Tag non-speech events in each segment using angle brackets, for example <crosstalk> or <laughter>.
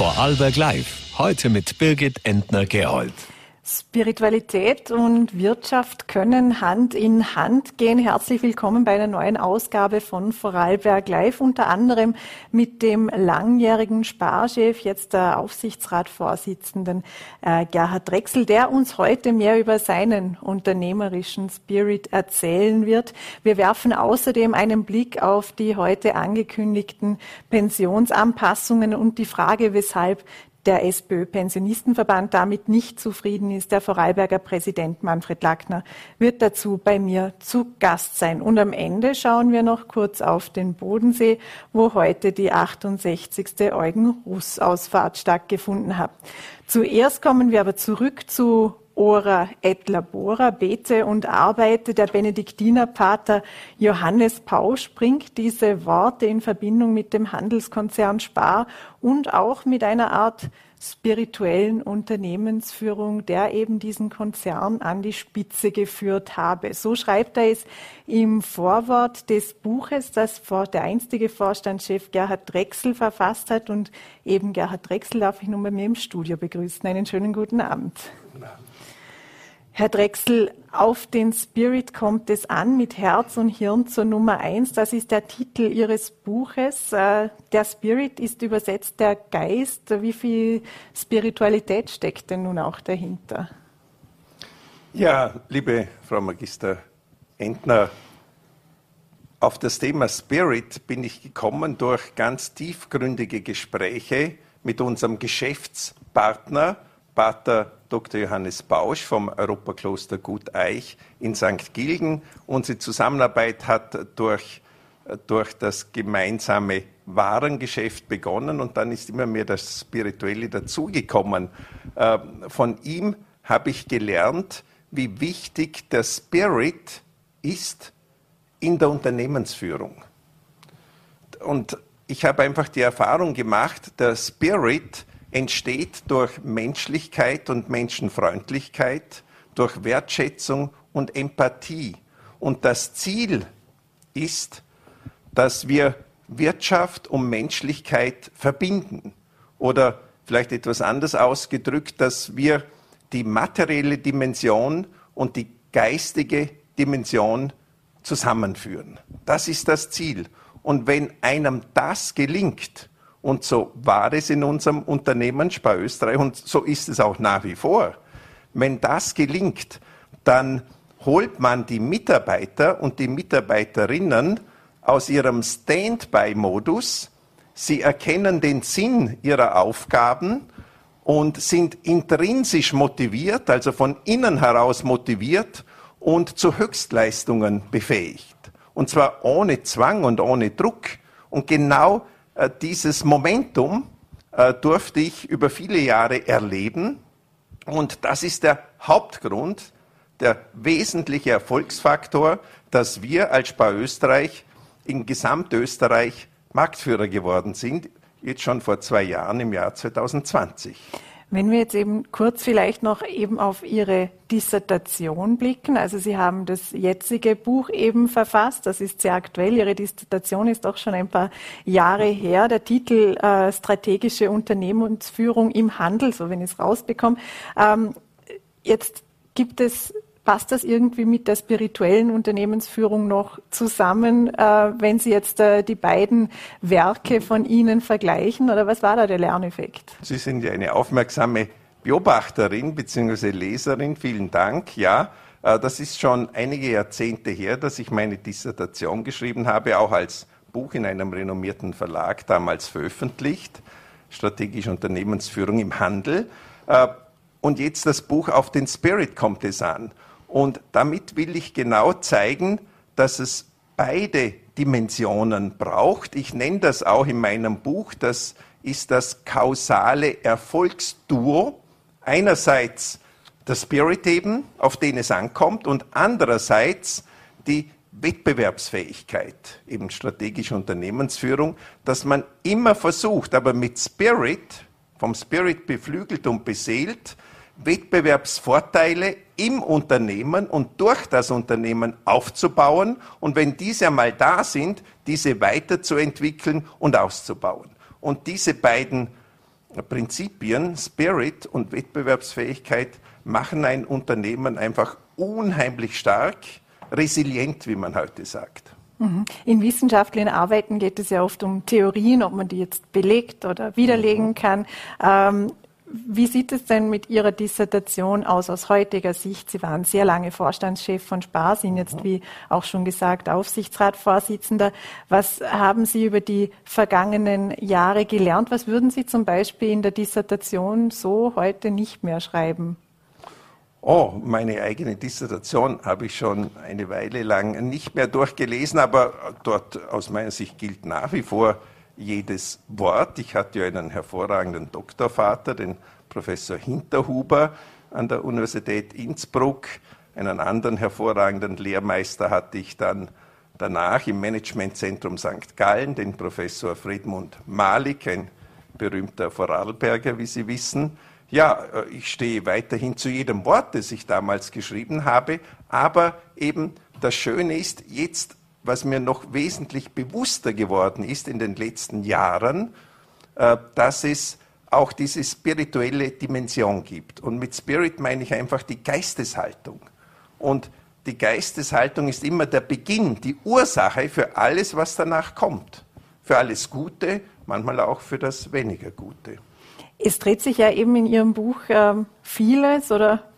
Vorarlberg Live. Heute mit Birgit Entner-Gerold. Spiritualität und Wirtschaft können Hand in Hand gehen. Herzlich willkommen bei einer neuen Ausgabe von Vorarlberg Live, unter anderem mit dem langjährigen Sparchef, jetzt der Aufsichtsratsvorsitzenden äh, Gerhard Drechsel, der uns heute mehr über seinen unternehmerischen Spirit erzählen wird. Wir werfen außerdem einen Blick auf die heute angekündigten Pensionsanpassungen und die Frage, weshalb der SPÖ-Pensionistenverband damit nicht zufrieden ist. Der Vorarlberger Präsident Manfred Lackner wird dazu bei mir zu Gast sein. Und am Ende schauen wir noch kurz auf den Bodensee, wo heute die 68. Eugen-Russ-Ausfahrt stattgefunden hat. Zuerst kommen wir aber zurück zu ora et labora, bete und arbeite. Der Benediktinerpater Johannes Pausch bringt diese Worte in Verbindung mit dem Handelskonzern Spar und auch mit einer Art spirituellen Unternehmensführung, der eben diesen Konzern an die Spitze geführt habe. So schreibt er es im Vorwort des Buches, das der einstige Vorstandschef Gerhard Drechsel verfasst hat. Und eben Gerhard Drechsel darf ich nun bei mir im Studio begrüßen. Einen schönen guten Abend. Guten Abend. Herr Drechsel, auf den Spirit kommt es an mit Herz und Hirn zur Nummer eins. Das ist der Titel Ihres Buches. Äh, der Spirit ist übersetzt der Geist. Wie viel Spiritualität steckt denn nun auch dahinter? Ja, liebe Frau Magister Entner, auf das Thema Spirit bin ich gekommen durch ganz tiefgründige Gespräche mit unserem Geschäftspartner, Pater Dr. Johannes Bausch vom Europakloster Gut Eich in St. Gilgen. Unsere Zusammenarbeit hat durch, durch das gemeinsame Warengeschäft begonnen und dann ist immer mehr das Spirituelle dazugekommen. Ähm, von ihm habe ich gelernt, wie wichtig der Spirit ist in der Unternehmensführung. Und ich habe einfach die Erfahrung gemacht, der Spirit entsteht durch Menschlichkeit und Menschenfreundlichkeit, durch Wertschätzung und Empathie. Und das Ziel ist, dass wir Wirtschaft und Menschlichkeit verbinden. Oder vielleicht etwas anders ausgedrückt, dass wir die materielle Dimension und die geistige Dimension zusammenführen. Das ist das Ziel. Und wenn einem das gelingt, und so war es in unserem Unternehmen Spar Österreich und so ist es auch nach wie vor. Wenn das gelingt, dann holt man die Mitarbeiter und die Mitarbeiterinnen aus ihrem Standby-Modus. Sie erkennen den Sinn ihrer Aufgaben und sind intrinsisch motiviert, also von innen heraus motiviert und zu Höchstleistungen befähigt. Und zwar ohne Zwang und ohne Druck. Und genau dieses Momentum äh, durfte ich über viele Jahre erleben. Und das ist der Hauptgrund, der wesentliche Erfolgsfaktor, dass wir als Spar Österreich in Gesamtösterreich Marktführer geworden sind, jetzt schon vor zwei Jahren im Jahr 2020. Wenn wir jetzt eben kurz vielleicht noch eben auf Ihre Dissertation blicken. Also Sie haben das jetzige Buch eben verfasst. Das ist sehr aktuell. Ihre Dissertation ist auch schon ein paar Jahre her. Der Titel äh, Strategische Unternehmensführung im Handel, so wenn ich es rausbekomme. Ähm, jetzt gibt es Passt das irgendwie mit der spirituellen Unternehmensführung noch zusammen, äh, wenn Sie jetzt äh, die beiden Werke von Ihnen vergleichen? Oder was war da der Lerneffekt? Sie sind ja eine aufmerksame Beobachterin bzw. Leserin. Vielen Dank. Ja, äh, das ist schon einige Jahrzehnte her, dass ich meine Dissertation geschrieben habe, auch als Buch in einem renommierten Verlag damals veröffentlicht. Strategische Unternehmensführung im Handel. Äh, und jetzt das Buch auf den Spirit kommt es an. Und damit will ich genau zeigen, dass es beide Dimensionen braucht. Ich nenne das auch in meinem Buch, das ist das kausale Erfolgsduo. Einerseits der Spirit eben, auf den es ankommt, und andererseits die Wettbewerbsfähigkeit, eben strategische Unternehmensführung, dass man immer versucht, aber mit Spirit, vom Spirit beflügelt und beseelt, Wettbewerbsvorteile im Unternehmen und durch das Unternehmen aufzubauen und wenn diese einmal da sind, diese weiterzuentwickeln und auszubauen. Und diese beiden Prinzipien, Spirit und Wettbewerbsfähigkeit machen ein Unternehmen einfach unheimlich stark, resilient, wie man heute sagt. Mhm. In wissenschaftlichen Arbeiten geht es ja oft um Theorien, ob man die jetzt belegt oder widerlegen mhm. kann. Ähm, wie sieht es denn mit Ihrer Dissertation aus aus heutiger Sicht? Sie waren sehr lange Vorstandschef von Spar, sind jetzt, mhm. wie auch schon gesagt, Aufsichtsratsvorsitzender. Was haben Sie über die vergangenen Jahre gelernt? Was würden Sie zum Beispiel in der Dissertation so heute nicht mehr schreiben? Oh, meine eigene Dissertation habe ich schon eine Weile lang nicht mehr durchgelesen, aber dort aus meiner Sicht gilt nach wie vor jedes Wort. Ich hatte ja einen hervorragenden Doktorvater, den Professor Hinterhuber an der Universität Innsbruck. Einen anderen hervorragenden Lehrmeister hatte ich dann danach im Managementzentrum St. Gallen, den Professor Friedmund Malik, ein berühmter Vorarlberger, wie Sie wissen. Ja, äh, ich stehe weiterhin zu jedem Wort, das ich damals geschrieben habe, aber eben das Schöne ist, jetzt, was mir noch wesentlich bewusster geworden ist in den letzten Jahren, äh, dass es auch diese spirituelle Dimension gibt. Und mit Spirit meine ich einfach die Geisteshaltung. Und die Geisteshaltung ist immer der Beginn, die Ursache für alles, was danach kommt. Für alles Gute, manchmal auch für das weniger Gute. Es dreht sich ja eben in Ihrem Buch äh, vieles oder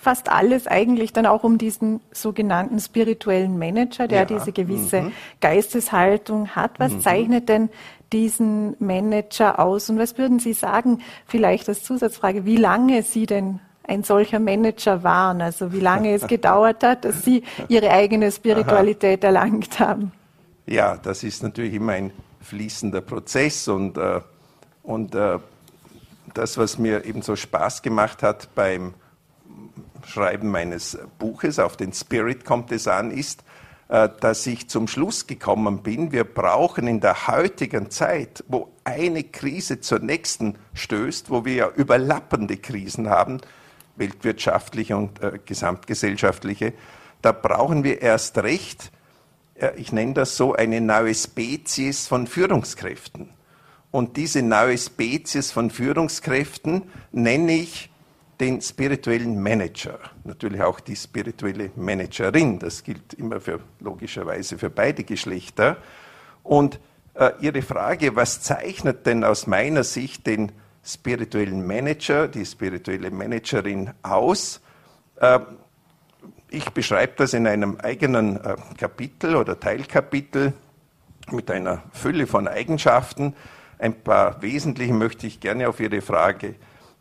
fast alles eigentlich dann auch um diesen sogenannten spirituellen Manager, der ja. diese gewisse mhm. Geisteshaltung hat. Was mhm. zeichnet denn diesen Manager aus? Und was würden Sie sagen, vielleicht als Zusatzfrage, wie lange Sie denn ein solcher Manager waren? Also wie lange es <laughs> gedauert hat, dass Sie Ihre eigene Spiritualität Aha. erlangt haben? Ja, das ist natürlich immer ein fließender Prozess und, äh, und äh, das, was mir eben so Spaß gemacht hat beim Schreiben meines Buches, auf den Spirit kommt es an, ist, äh, dass ich zum Schluss gekommen bin, wir brauchen in der heutigen Zeit, wo eine Krise zur nächsten stößt, wo wir ja überlappende Krisen haben, weltwirtschaftliche und äh, gesamtgesellschaftliche, da brauchen wir erst recht, äh, ich nenne das so, eine neue Spezies von Führungskräften. Und diese neue Spezies von Führungskräften nenne ich den spirituellen Manager. Natürlich auch die spirituelle Managerin. Das gilt immer für, logischerweise für beide Geschlechter. Und äh, Ihre Frage, was zeichnet denn aus meiner Sicht den spirituellen Manager, die spirituelle Managerin aus? Äh, ich beschreibe das in einem eigenen äh, Kapitel oder Teilkapitel mit einer Fülle von Eigenschaften. Ein paar wesentliche möchte ich gerne auf Ihre Frage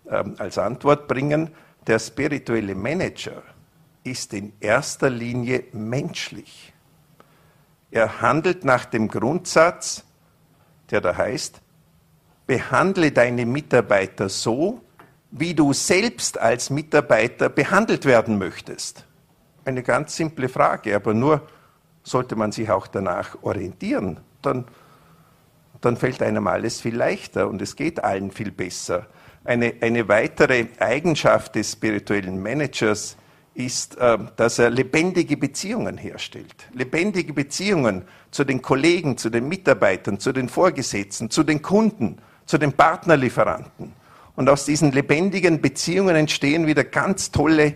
äh, als Antwort bringen. Der spirituelle Manager ist in erster Linie menschlich. Er handelt nach dem Grundsatz, der da heißt, behandle deine Mitarbeiter so, wie du selbst als Mitarbeiter behandelt werden möchtest. Eine ganz simple Frage, aber nur sollte man sich auch danach orientieren. Dann dann fällt einem alles viel leichter und es geht allen viel besser. Eine, eine weitere Eigenschaft des spirituellen Managers ist, äh, dass er lebendige Beziehungen herstellt. Lebendige Beziehungen zu den Kollegen, zu den Mitarbeitern, zu den Vorgesetzten, zu den Kunden, zu den Partnerlieferanten. Und aus diesen lebendigen Beziehungen entstehen wieder ganz tolle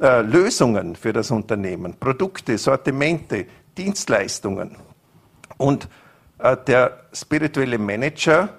äh, Lösungen für das Unternehmen. Produkte, Sortimente, Dienstleistungen. Und äh, der spirituelle Manager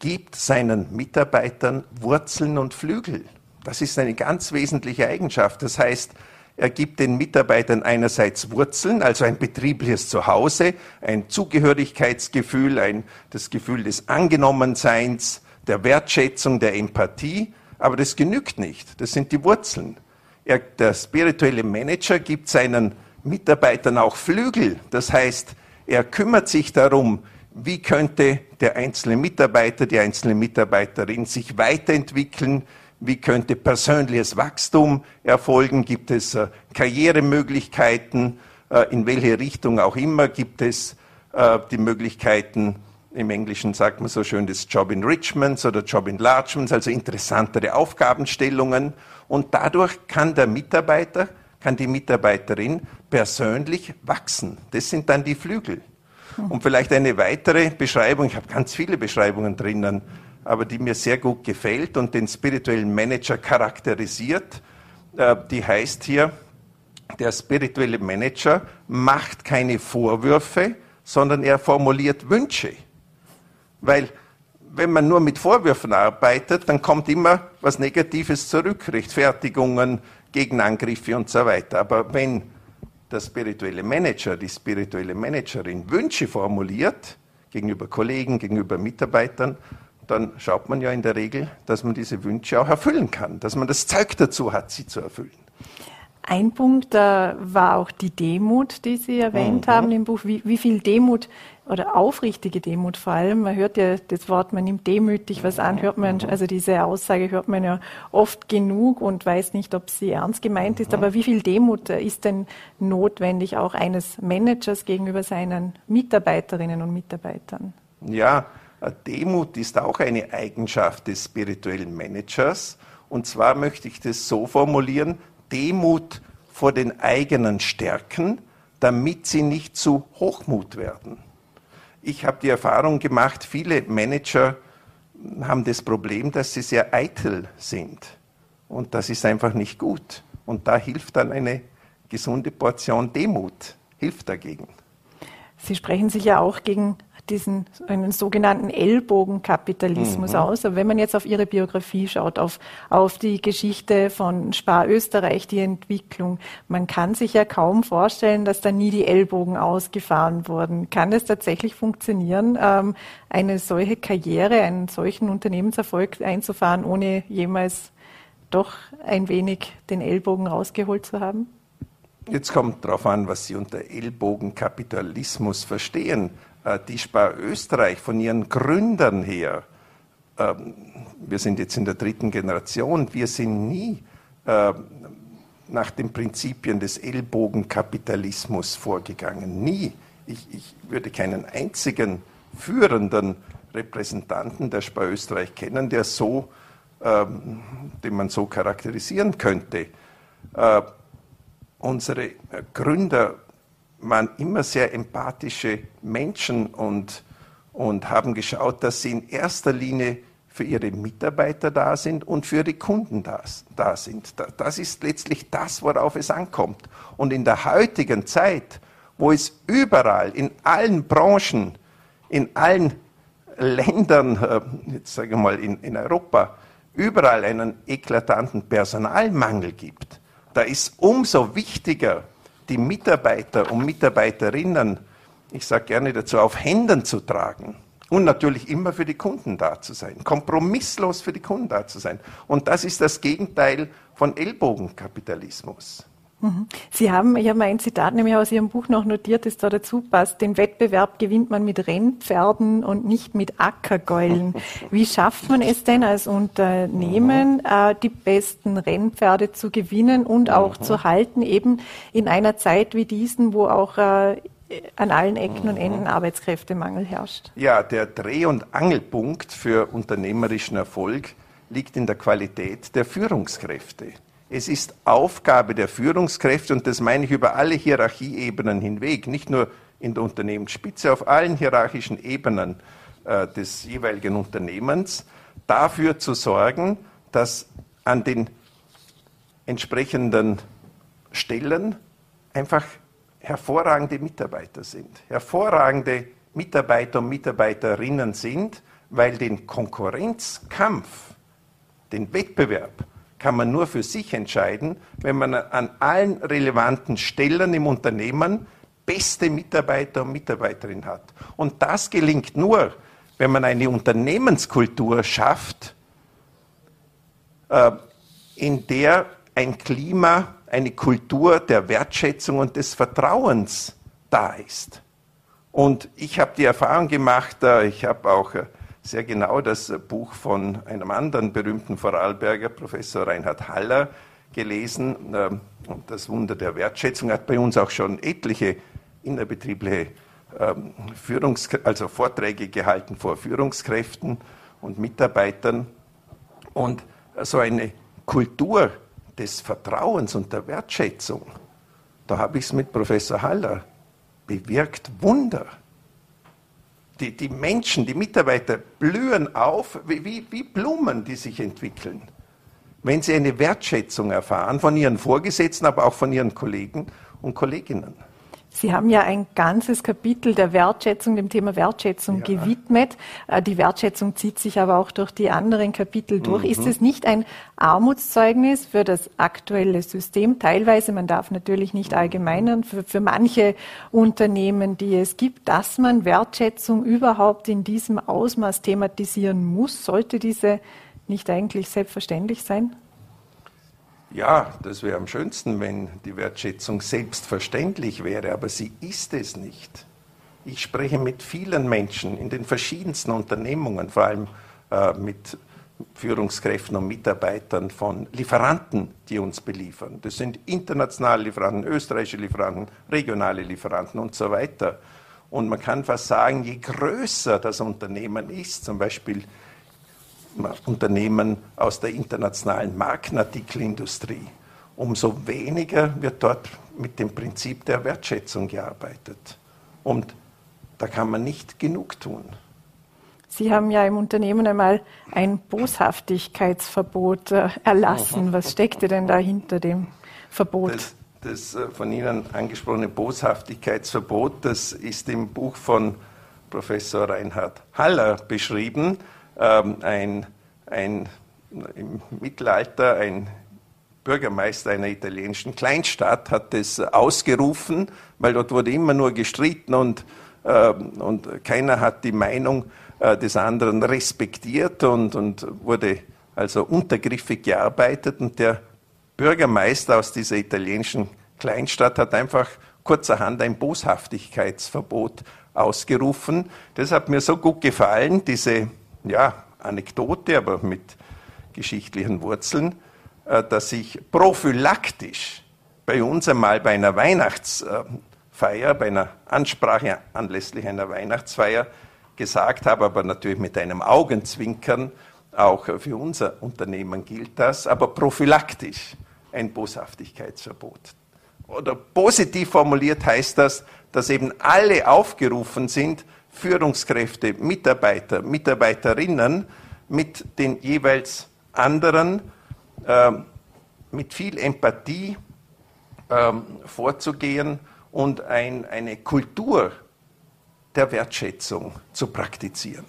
gibt seinen Mitarbeitern Wurzeln und Flügel. Das ist eine ganz wesentliche Eigenschaft. Das heißt, er gibt den Mitarbeitern einerseits Wurzeln, also ein betriebliches Zuhause, ein Zugehörigkeitsgefühl, ein, das Gefühl des Angenommenseins, der Wertschätzung, der Empathie. Aber das genügt nicht. Das sind die Wurzeln. Er, der spirituelle Manager gibt seinen Mitarbeitern auch Flügel. Das heißt, er kümmert sich darum, wie könnte der einzelne Mitarbeiter, die einzelne Mitarbeiterin sich weiterentwickeln, wie könnte persönliches Wachstum erfolgen, gibt es äh, Karrieremöglichkeiten, äh, in welche Richtung auch immer gibt es äh, die Möglichkeiten, im Englischen sagt man so schön des Job Enrichments oder Job Enlargements, also interessantere Aufgabenstellungen. Und dadurch kann der Mitarbeiter kann die Mitarbeiterin persönlich wachsen. Das sind dann die Flügel. Und vielleicht eine weitere Beschreibung, ich habe ganz viele Beschreibungen drinnen, aber die mir sehr gut gefällt und den spirituellen Manager charakterisiert, äh, die heißt hier, der spirituelle Manager macht keine Vorwürfe, sondern er formuliert Wünsche. Weil wenn man nur mit Vorwürfen arbeitet, dann kommt immer was Negatives zurück, Rechtfertigungen, Gegenangriffe und so weiter. Aber wenn der spirituelle Manager, die spirituelle Managerin Wünsche formuliert, gegenüber Kollegen, gegenüber Mitarbeitern, dann schaut man ja in der Regel, dass man diese Wünsche auch erfüllen kann, dass man das Zeug dazu hat, sie zu erfüllen. Ein Punkt äh, war auch die Demut, die Sie erwähnt mhm. haben im Buch. Wie, wie, viel Demut oder aufrichtige Demut vor allem, man hört ja das Wort, man nimmt demütig was an, hört man, also diese Aussage hört man ja oft genug und weiß nicht, ob sie ernst gemeint ist. Aber wie viel Demut ist denn notwendig auch eines Managers gegenüber seinen Mitarbeiterinnen und Mitarbeitern? Ja, Demut ist auch eine Eigenschaft des spirituellen Managers. Und zwar möchte ich das so formulieren, Demut vor den eigenen Stärken, damit sie nicht zu Hochmut werden. Ich habe die Erfahrung gemacht, viele Manager haben das Problem, dass sie sehr eitel sind. Und das ist einfach nicht gut. Und da hilft dann eine gesunde Portion Demut, hilft dagegen. Sie sprechen sich ja auch gegen diesen einen sogenannten Ellbogenkapitalismus mhm. aus. Aber wenn man jetzt auf Ihre Biografie schaut, auf, auf die Geschichte von Spar Österreich, die Entwicklung, man kann sich ja kaum vorstellen, dass da nie die Ellbogen ausgefahren wurden. Kann es tatsächlich funktionieren, ähm, eine solche Karriere, einen solchen Unternehmenserfolg einzufahren, ohne jemals doch ein wenig den Ellbogen rausgeholt zu haben? Jetzt kommt darauf an, was Sie unter Ellbogenkapitalismus verstehen. Äh, die Spar Österreich von ihren Gründern her, ähm, wir sind jetzt in der dritten Generation, wir sind nie ähm, nach den Prinzipien des Ellbogenkapitalismus vorgegangen. Nie. Ich, ich würde keinen einzigen führenden Repräsentanten der Spar Österreich kennen, der so, ähm, den man so charakterisieren könnte. Äh, unsere Gründer waren immer sehr empathische Menschen und, und haben geschaut, dass sie in erster Linie für ihre Mitarbeiter da sind und für ihre Kunden da, da sind. Das ist letztlich das, worauf es ankommt. Und in der heutigen Zeit, wo es überall, in allen Branchen, in allen Ländern, <laughs> äh, jetzt sage ich mal in, in Europa, überall einen eklatanten Personalmangel gibt, da ist umso wichtiger, die Mitarbeiter und Mitarbeiterinnen, ich sage gerne dazu, auf Händen zu tragen und natürlich immer für die Kunden da zu sein, kompromisslos für die Kunden da zu sein. Und das ist das Gegenteil von Ellbogenkapitalismus. Mhm. Sie haben, ich habe mal ein Zitat nämlich aus Ihrem Buch noch notiert, das da dazu passt. Den Wettbewerb gewinnt man mit Rennpferden und nicht mit Ackergäulen. Wie schafft man es denn als Unternehmen, äh, die besten Rennpferde zu gewinnen und auch mhm. zu halten, eben in einer Zeit wie diesen, wo auch äh, an allen Ecken und Enden Arbeitskräftemangel herrscht? Ja, der Dreh- und Angelpunkt für unternehmerischen Erfolg liegt in der Qualität der Führungskräfte. Es ist Aufgabe der Führungskräfte, und das meine ich über alle Hierarchieebenen hinweg, nicht nur in der Unternehmensspitze, auf allen hierarchischen Ebenen äh, des jeweiligen Unternehmens, dafür zu sorgen, dass an den entsprechenden Stellen einfach hervorragende Mitarbeiter sind, hervorragende Mitarbeiter und Mitarbeiterinnen sind, weil den Konkurrenzkampf, den Wettbewerb kann man nur für sich entscheiden, wenn man an allen relevanten Stellen im Unternehmen beste Mitarbeiter und Mitarbeiterinnen hat. Und das gelingt nur, wenn man eine Unternehmenskultur schafft, äh, in der ein Klima, eine Kultur der Wertschätzung und des Vertrauens da ist. Und ich habe die Erfahrung gemacht, äh, ich habe auch äh, sehr genau das Buch von einem anderen berühmten Vorarlberger, Professor Reinhard Haller, gelesen. Ähm, das Wunder der Wertschätzung hat bei uns auch schon etliche innerbetriebliche ähm, Führungs also Vorträge gehalten vor Führungskräften und Mitarbeitern. Und so eine Kultur des Vertrauens und der Wertschätzung, da habe ich es mit Professor Haller bewirkt Wunder. Die, die Menschen, die Mitarbeiter blühen auf wie, wie Blumen, die sich entwickeln. Wenn sie eine Wertschätzung erfahren von ihren Vorgesetzten, aber auch von ihren Kollegen und Kolleginnen. Sie haben ja ein ganzes Kapitel der Wertschätzung, dem Thema Wertschätzung ja. gewidmet. Äh, die Wertschätzung zieht sich aber auch durch die anderen Kapitel durch. Mhm. Ist es nicht ein Armutszeugnis für das aktuelle System? Teilweise, man darf natürlich nicht allgemeinern, für, für manche Unternehmen, die es gibt, dass man Wertschätzung überhaupt in diesem Ausmaß thematisieren muss. Sollte diese nicht eigentlich selbstverständlich sein? Ja, das wäre am schönsten, wenn die Wertschätzung selbstverständlich wäre, aber sie ist es nicht. Ich spreche mit vielen Menschen in den verschiedensten Unternehmungen, vor allem äh, mit Führungskräften und Mitarbeitern von Lieferanten, die uns beliefern. Das sind internationale Lieferanten, österreichische Lieferanten, regionale Lieferanten und so weiter. Und man kann fast sagen, je größer das Unternehmen ist, zum Beispiel Unternehmen aus der internationalen Markenartikelindustrie, umso weniger wird dort mit dem Prinzip der Wertschätzung gearbeitet. Und da kann man nicht genug tun. Sie haben ja im Unternehmen einmal ein Boshaftigkeitsverbot äh, erlassen. Was steckte denn da hinter dem Verbot? Das, das äh, von Ihnen angesprochene Boshaftigkeitsverbot, das ist im Buch von Professor Reinhard Haller beschrieben ähm, ein, ein, im Mittelalter ein Bürgermeister einer italienischen Kleinstadt hat das ausgerufen, weil dort wurde immer nur gestritten und, äh, und keiner hat die Meinung äh, des anderen respektiert und, und wurde also untergriffig gearbeitet. Und der Bürgermeister aus dieser italienischen Kleinstadt hat einfach kurzerhand ein Boshaftigkeitsverbot ausgerufen. Das hat mir so gut gefallen, diese ja, Anekdote, aber mit geschichtlichen Wurzeln, äh, dass ich prophylaktisch bei uns einmal bei einer Weihnachtsfeier, bei einer Ansprache anlässlich einer Weihnachtsfeier gesagt habe, aber natürlich mit einem Augenzwinkern, auch für unser Unternehmen gilt das, aber prophylaktisch ein Boshaftigkeitsverbot. Oder positiv formuliert heißt das, dass eben alle aufgerufen sind, Führungskräfte, Mitarbeiter, Mitarbeiterinnen mit den jeweils anderen äh, mit viel Empathie äh, vorzugehen und ein, eine Kultur der Wertschätzung zu praktizieren.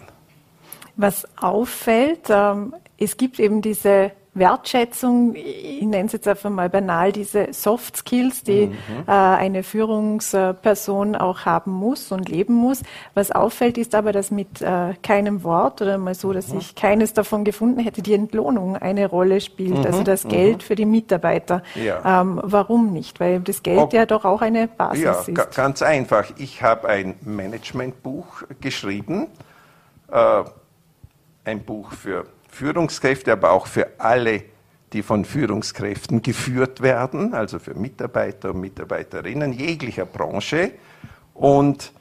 Was auffällt, ähm, es gibt eben diese Wertschätzung, ich nenne es jetzt einfach mal banal, diese Soft Skills, die mhm. äh, eine Führungsperson auch haben muss und leben muss. Was auffällt, ist aber, dass mit äh, keinem Wort oder mal so, dass mhm. ich keines davon gefunden hätte, die Entlohnung eine Rolle spielt, mhm. also das Geld mhm. für die Mitarbeiter. Ja. Ähm, warum nicht? Weil das Geld Ob, ja doch auch eine Basis ja, ist. Ganz einfach. Ich habe ein Managementbuch geschrieben, äh, ein Buch für Führungskräfte, aber auch für alle, die von Führungskräften geführt werden, also für Mitarbeiter und Mitarbeiterinnen jeglicher Branche. Und,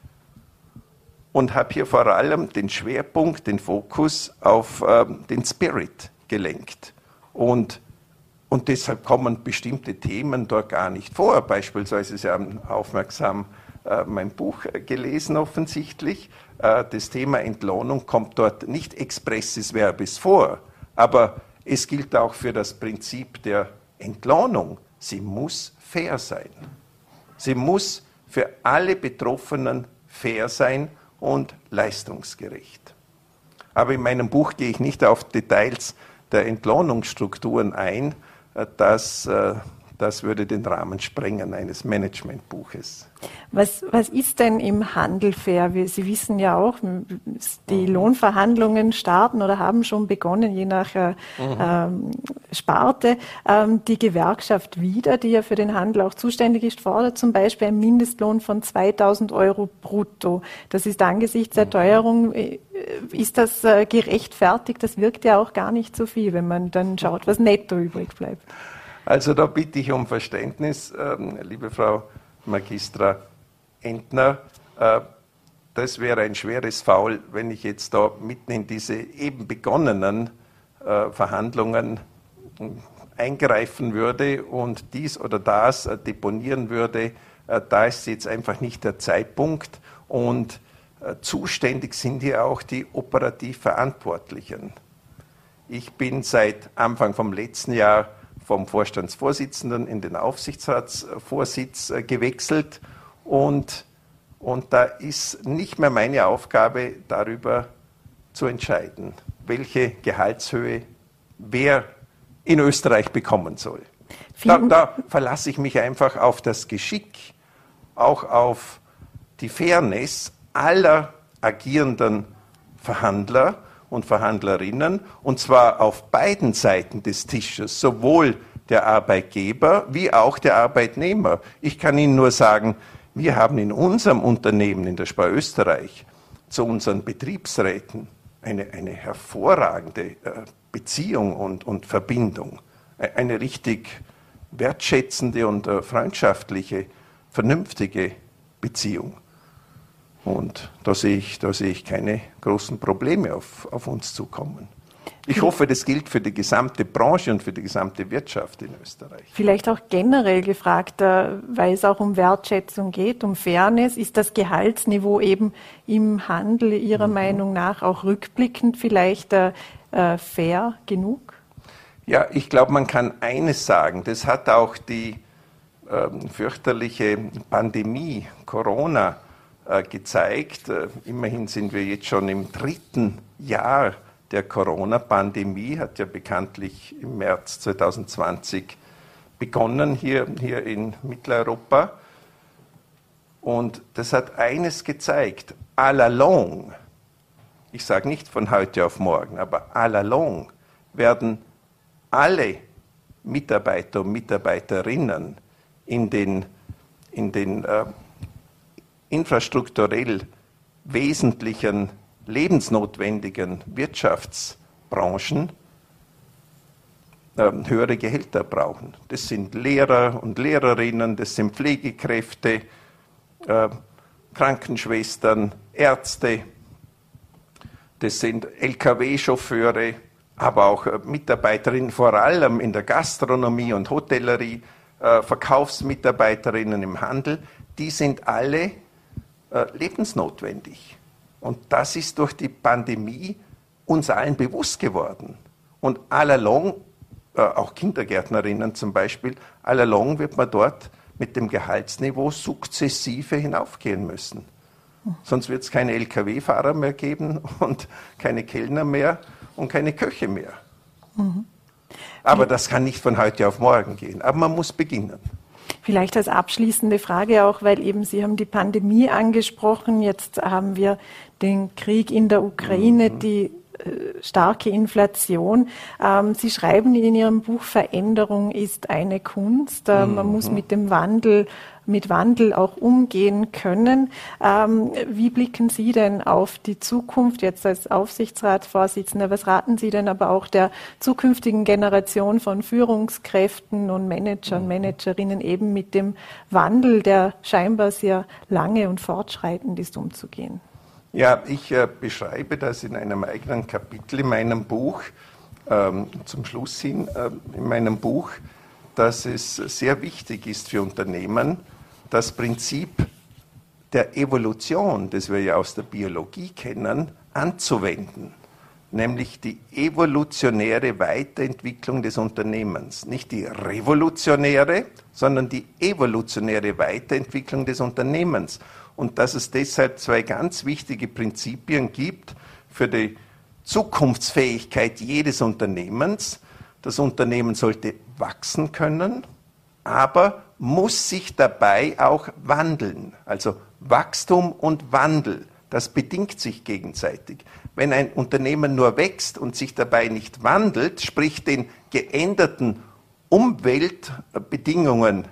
und habe hier vor allem den Schwerpunkt, den Fokus auf äh, den Spirit gelenkt. Und, und deshalb kommen bestimmte Themen dort gar nicht vor. Beispielsweise, Sie haben aufmerksam äh, mein Buch gelesen offensichtlich. Äh, das Thema Entlohnung kommt dort nicht expressis verbis vor, aber es gilt auch für das Prinzip der Entlohnung. Sie muss fair sein. Sie muss für alle Betroffenen fair sein und leistungsgerecht. Aber in meinem Buch gehe ich nicht auf Details der Entlohnungsstrukturen ein. Äh, das das würde den Rahmen sprengen eines Managementbuches. Was, was ist denn im Handel fair? Sie wissen ja auch, die mhm. Lohnverhandlungen starten oder haben schon begonnen, je nach äh, mhm. ähm, Sparte. Ähm, die Gewerkschaft wieder, die ja für den Handel auch zuständig ist, fordert zum Beispiel einen Mindestlohn von 2000 Euro brutto. Das ist angesichts der mhm. Teuerung, äh, ist das äh, gerechtfertigt? Das wirkt ja auch gar nicht so viel, wenn man dann schaut, was netto übrig bleibt. Also da bitte ich um Verständnis, ähm, liebe Frau Magistra Entner. Äh, das wäre ein schweres Foul, wenn ich jetzt da mitten in diese eben begonnenen äh, Verhandlungen eingreifen würde und dies oder das äh, deponieren würde. Da ist jetzt einfach nicht der Zeitpunkt. Und zuständig sind hier auch die operativ Verantwortlichen. Ich bin seit Anfang vom letzten Jahr vom Vorstandsvorsitzenden in den Aufsichtsratsvorsitz äh, gewechselt und, und da ist nicht mehr meine Aufgabe, darüber zu entscheiden, welche Gehaltshöhe wer in Österreich bekommen soll. Da, da verlasse ich mich einfach auf das Geschick, auch auf die Fairness aller agierenden Verhandler und Verhandlerinnen, und zwar auf beiden Seiten des Tisches, sowohl der Arbeitgeber wie auch der Arbeitnehmer. Ich kann Ihnen nur sagen, wir haben in unserem Unternehmen in der Spar Österreich zu unseren Betriebsräten eine, eine hervorragende äh, Beziehung und, und Verbindung, eine richtig wertschätzende und äh, freundschaftliche, vernünftige Beziehung. Und da sehe ich, da sehe ich keine großen Probleme auf, auf uns zukommen. Ich hoffe, das gilt für die gesamte Branche und für die gesamte Wirtschaft in Österreich. Vielleicht auch generell gefragt, äh, weil es auch um Wertschätzung geht, um Fairness. Ist das Gehaltsniveau eben im Handel Ihrer mhm. Meinung nach auch rückblickend vielleicht äh, äh fair genug? Ja, ich glaube, man kann eines sagen. Das hat auch die äh, fürchterliche Pandemie, Corona, gezeigt. Äh, immerhin sind wir jetzt schon im dritten Jahr der Corona-Pandemie, hat ja bekanntlich im März 2020 begonnen hier, hier in Mitteleuropa. Und das hat eines gezeigt, all along, ich sage nicht von heute auf morgen, aber all along werden alle Mitarbeiter und Mitarbeiterinnen in den, in den äh, infrastrukturell wesentlichen, lebensnotwendigen Wirtschaftsbranchen äh, höhere Gehälter brauchen. Das sind Lehrer und Lehrerinnen, das sind Pflegekräfte, äh, Krankenschwestern, Ärzte, das sind Lkw-Chauffeure, aber auch äh, Mitarbeiterinnen vor allem in der Gastronomie und Hotellerie, äh, Verkaufsmitarbeiterinnen im Handel, die sind alle äh, lebensnotwendig. Und das ist durch die Pandemie uns allen bewusst geworden. Und all along, äh, auch Kindergärtnerinnen zum Beispiel, all along wird man dort mit dem Gehaltsniveau sukzessive hinaufgehen müssen. Sonst wird es keine Lkw-Fahrer mehr geben <laughs> und keine Kellner mehr und keine Köche mehr. Mhm. Aber das kann nicht von heute auf morgen gehen. Aber man muss beginnen. Vielleicht als abschließende Frage auch, weil eben Sie haben die Pandemie angesprochen. Jetzt haben wir den Krieg in der Ukraine, mhm. die starke Inflation. Ähm, Sie schreiben in Ihrem Buch, Veränderung ist eine Kunst. Äh, man mhm. muss mit dem Wandel mit Wandel auch umgehen können. Ähm, wie blicken Sie denn auf die Zukunft jetzt als Aufsichtsratsvorsitzender? Was raten Sie denn aber auch der zukünftigen Generation von Führungskräften und Managern, Managerinnen eben mit dem Wandel, der scheinbar sehr lange und fortschreitend ist, umzugehen? Ja, ich äh, beschreibe das in einem eigenen Kapitel in meinem Buch, ähm, zum Schluss hin äh, in meinem Buch, dass es sehr wichtig ist für Unternehmen, das Prinzip der Evolution, das wir ja aus der Biologie kennen, anzuwenden, nämlich die evolutionäre Weiterentwicklung des Unternehmens. Nicht die revolutionäre, sondern die evolutionäre Weiterentwicklung des Unternehmens. Und dass es deshalb zwei ganz wichtige Prinzipien gibt für die Zukunftsfähigkeit jedes Unternehmens. Das Unternehmen sollte wachsen können, aber muss sich dabei auch wandeln. Also Wachstum und Wandel, das bedingt sich gegenseitig. Wenn ein Unternehmen nur wächst und sich dabei nicht wandelt, sprich den geänderten Umweltbedingungen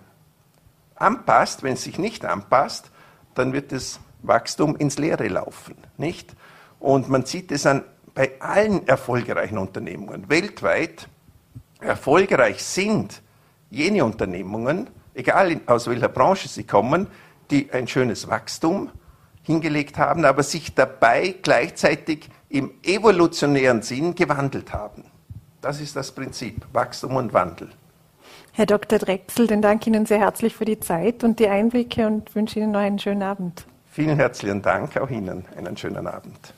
anpasst, wenn es sich nicht anpasst, dann wird das Wachstum ins Leere laufen, nicht? Und man sieht es an bei allen erfolgreichen Unternehmungen weltweit. Erfolgreich sind jene Unternehmungen, egal aus welcher Branche sie kommen, die ein schönes Wachstum hingelegt haben, aber sich dabei gleichzeitig im evolutionären Sinn gewandelt haben. Das ist das Prinzip, Wachstum und Wandel. Herr Dr. Drechsel, dann danke Ihnen sehr herzlich für die Zeit und die Einblicke und wünsche Ihnen noch einen schönen Abend. Vielen herzlichen Dank auch Ihnen. Einen schönen Abend.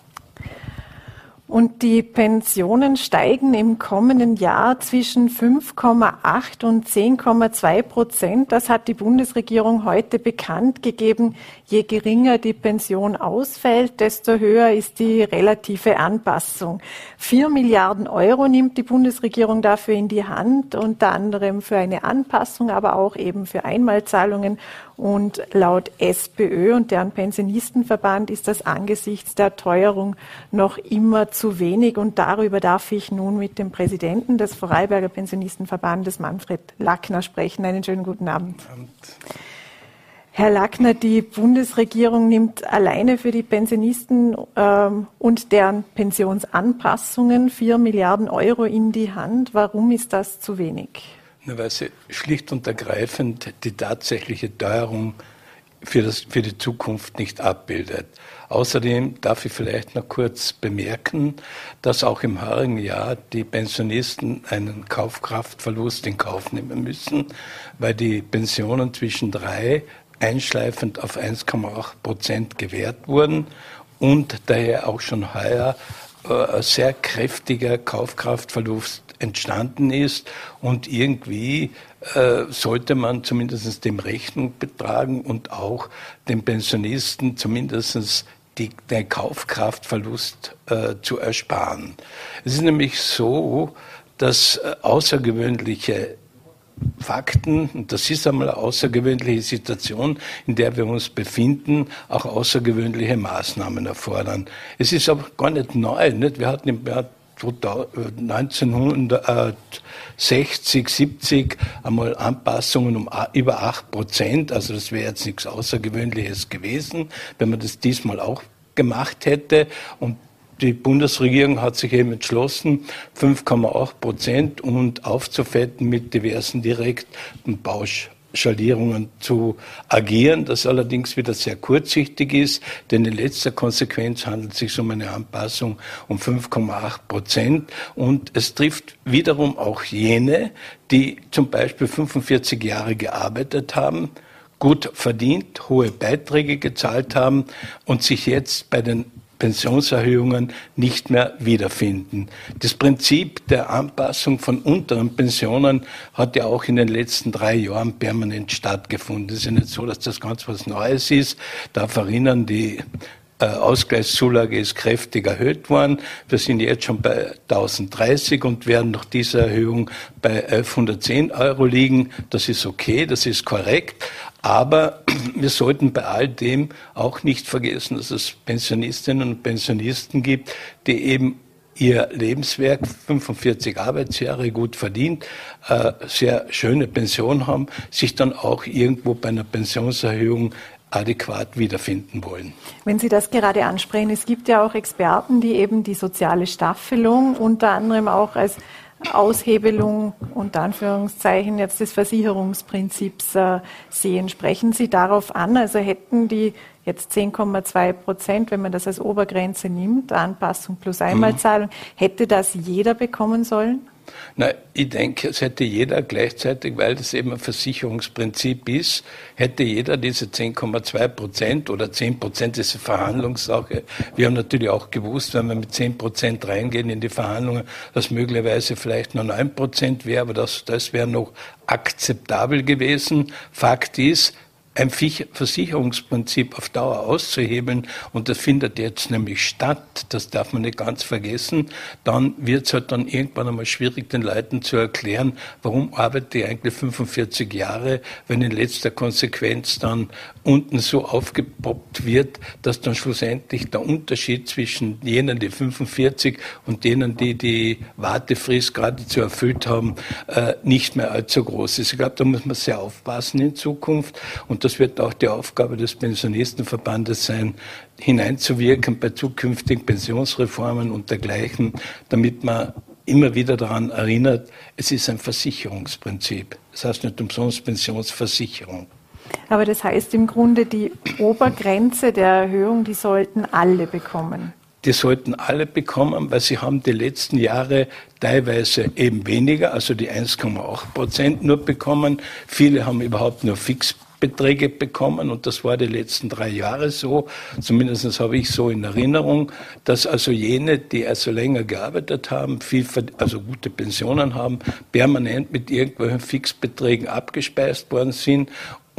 Und die Pensionen steigen im kommenden Jahr zwischen 5,8 und 10,2 Prozent. Das hat die Bundesregierung heute bekannt gegeben. Je geringer die Pension ausfällt, desto höher ist die relative Anpassung. Vier Milliarden Euro nimmt die Bundesregierung dafür in die Hand, unter anderem für eine Anpassung, aber auch eben für Einmalzahlungen. Und laut SPÖ und deren Pensionistenverband ist das angesichts der Teuerung noch immer zu wenig. Und darüber darf ich nun mit dem Präsidenten des Vorarlberger Pensionistenverbandes, Manfred Lackner, sprechen. Einen schönen guten Abend. Abend. Herr Lackner, die Bundesregierung nimmt alleine für die Pensionisten ähm, und deren Pensionsanpassungen vier Milliarden Euro in die Hand. Warum ist das zu wenig? Weil sie schlicht und ergreifend die tatsächliche Teuerung für, das, für die Zukunft nicht abbildet. Außerdem darf ich vielleicht noch kurz bemerken, dass auch im heurigen Jahr die Pensionisten einen Kaufkraftverlust in Kauf nehmen müssen, weil die Pensionen zwischen drei einschleifend auf 1,8 Prozent gewährt wurden und daher auch schon heuer äh, sehr kräftiger Kaufkraftverlust entstanden ist und irgendwie äh, sollte man zumindest dem Rechnung betragen und auch den Pensionisten zumindest die, den Kaufkraftverlust äh, zu ersparen. Es ist nämlich so, dass äh, außergewöhnliche Fakten, und das ist einmal eine außergewöhnliche Situation, in der wir uns befinden, auch außergewöhnliche Maßnahmen erfordern. Es ist aber gar nicht neu. Nicht? Wir hatten im Jahr 1960, 70 einmal Anpassungen um über 8 Prozent. Also das wäre jetzt nichts Außergewöhnliches gewesen, wenn man das diesmal auch gemacht hätte. Und die Bundesregierung hat sich eben entschlossen, 5,8 Prozent und aufzufetten mit diversen direkten Bausch Schalierungen zu agieren, das allerdings wieder sehr kurzsichtig ist, denn in letzter Konsequenz handelt es sich um eine Anpassung um 5,8 Prozent. Und es trifft wiederum auch jene, die zum Beispiel 45 Jahre gearbeitet haben, gut verdient, hohe Beiträge gezahlt haben und sich jetzt bei den Pensionserhöhungen nicht mehr wiederfinden. Das Prinzip der Anpassung von unteren Pensionen hat ja auch in den letzten drei Jahren permanent stattgefunden. Es ist ja nicht so, dass das ganz was Neues ist. Darf erinnern, die äh, Ausgleichszulage ist kräftig erhöht worden. Wir sind jetzt schon bei 1030 und werden nach dieser Erhöhung bei 1110 Euro liegen. Das ist okay, das ist korrekt. Aber <clears throat> wir sollten bei all dem auch nicht vergessen, dass es Pensionistinnen und Pensionisten gibt, die eben ihr Lebenswerk, 45 Arbeitsjahre gut verdient, äh, sehr schöne Pension haben, sich dann auch irgendwo bei einer Pensionserhöhung adäquat wiederfinden wollen. Wenn Sie das gerade ansprechen, es gibt ja auch Experten, die eben die soziale Staffelung unter anderem auch als Aushebelung unter Anführungszeichen jetzt des Versicherungsprinzips äh, sehen. Sprechen Sie darauf an? Also hätten die jetzt 10,2 Prozent, wenn man das als Obergrenze nimmt, Anpassung plus Einmalzahlung, mhm. hätte das jeder bekommen sollen? Na, ich denke, es hätte jeder gleichzeitig, weil das eben ein Versicherungsprinzip ist, hätte jeder diese 10,2 Prozent oder 10 Prozent ist eine Verhandlungssache. Wir haben natürlich auch gewusst, wenn wir mit 10 Prozent reingehen in die Verhandlungen, dass möglicherweise vielleicht nur 9 Prozent wäre, aber das, das wäre noch akzeptabel gewesen. Fakt ist, ein Versicherungsprinzip auf Dauer auszuhebeln, und das findet jetzt nämlich statt, das darf man nicht ganz vergessen, dann wird es halt dann irgendwann einmal schwierig, den Leuten zu erklären, warum arbeite ich eigentlich 45 Jahre, wenn in letzter Konsequenz dann unten so aufgepoppt wird, dass dann schlussendlich der Unterschied zwischen jenen, die 45 und denen, die die Wartefrist geradezu erfüllt haben, äh, nicht mehr allzu groß ist. Ich glaube, da muss man sehr aufpassen in Zukunft. Und das wird auch die Aufgabe des Pensionistenverbandes sein, hineinzuwirken bei zukünftigen Pensionsreformen und dergleichen, damit man immer wieder daran erinnert, es ist ein Versicherungsprinzip. Das heißt nicht umsonst Pensionsversicherung. Aber das heißt im Grunde, die Obergrenze der Erhöhung, die sollten alle bekommen. Die sollten alle bekommen, weil sie haben die letzten Jahre teilweise eben weniger, also die 1,8 Prozent nur bekommen. Viele haben überhaupt nur fix Fixbeträge bekommen und das war die letzten drei Jahre so. Zumindest habe ich so in Erinnerung, dass also jene, die also länger gearbeitet haben, viel, also gute Pensionen haben, permanent mit irgendwelchen Fixbeträgen abgespeist worden sind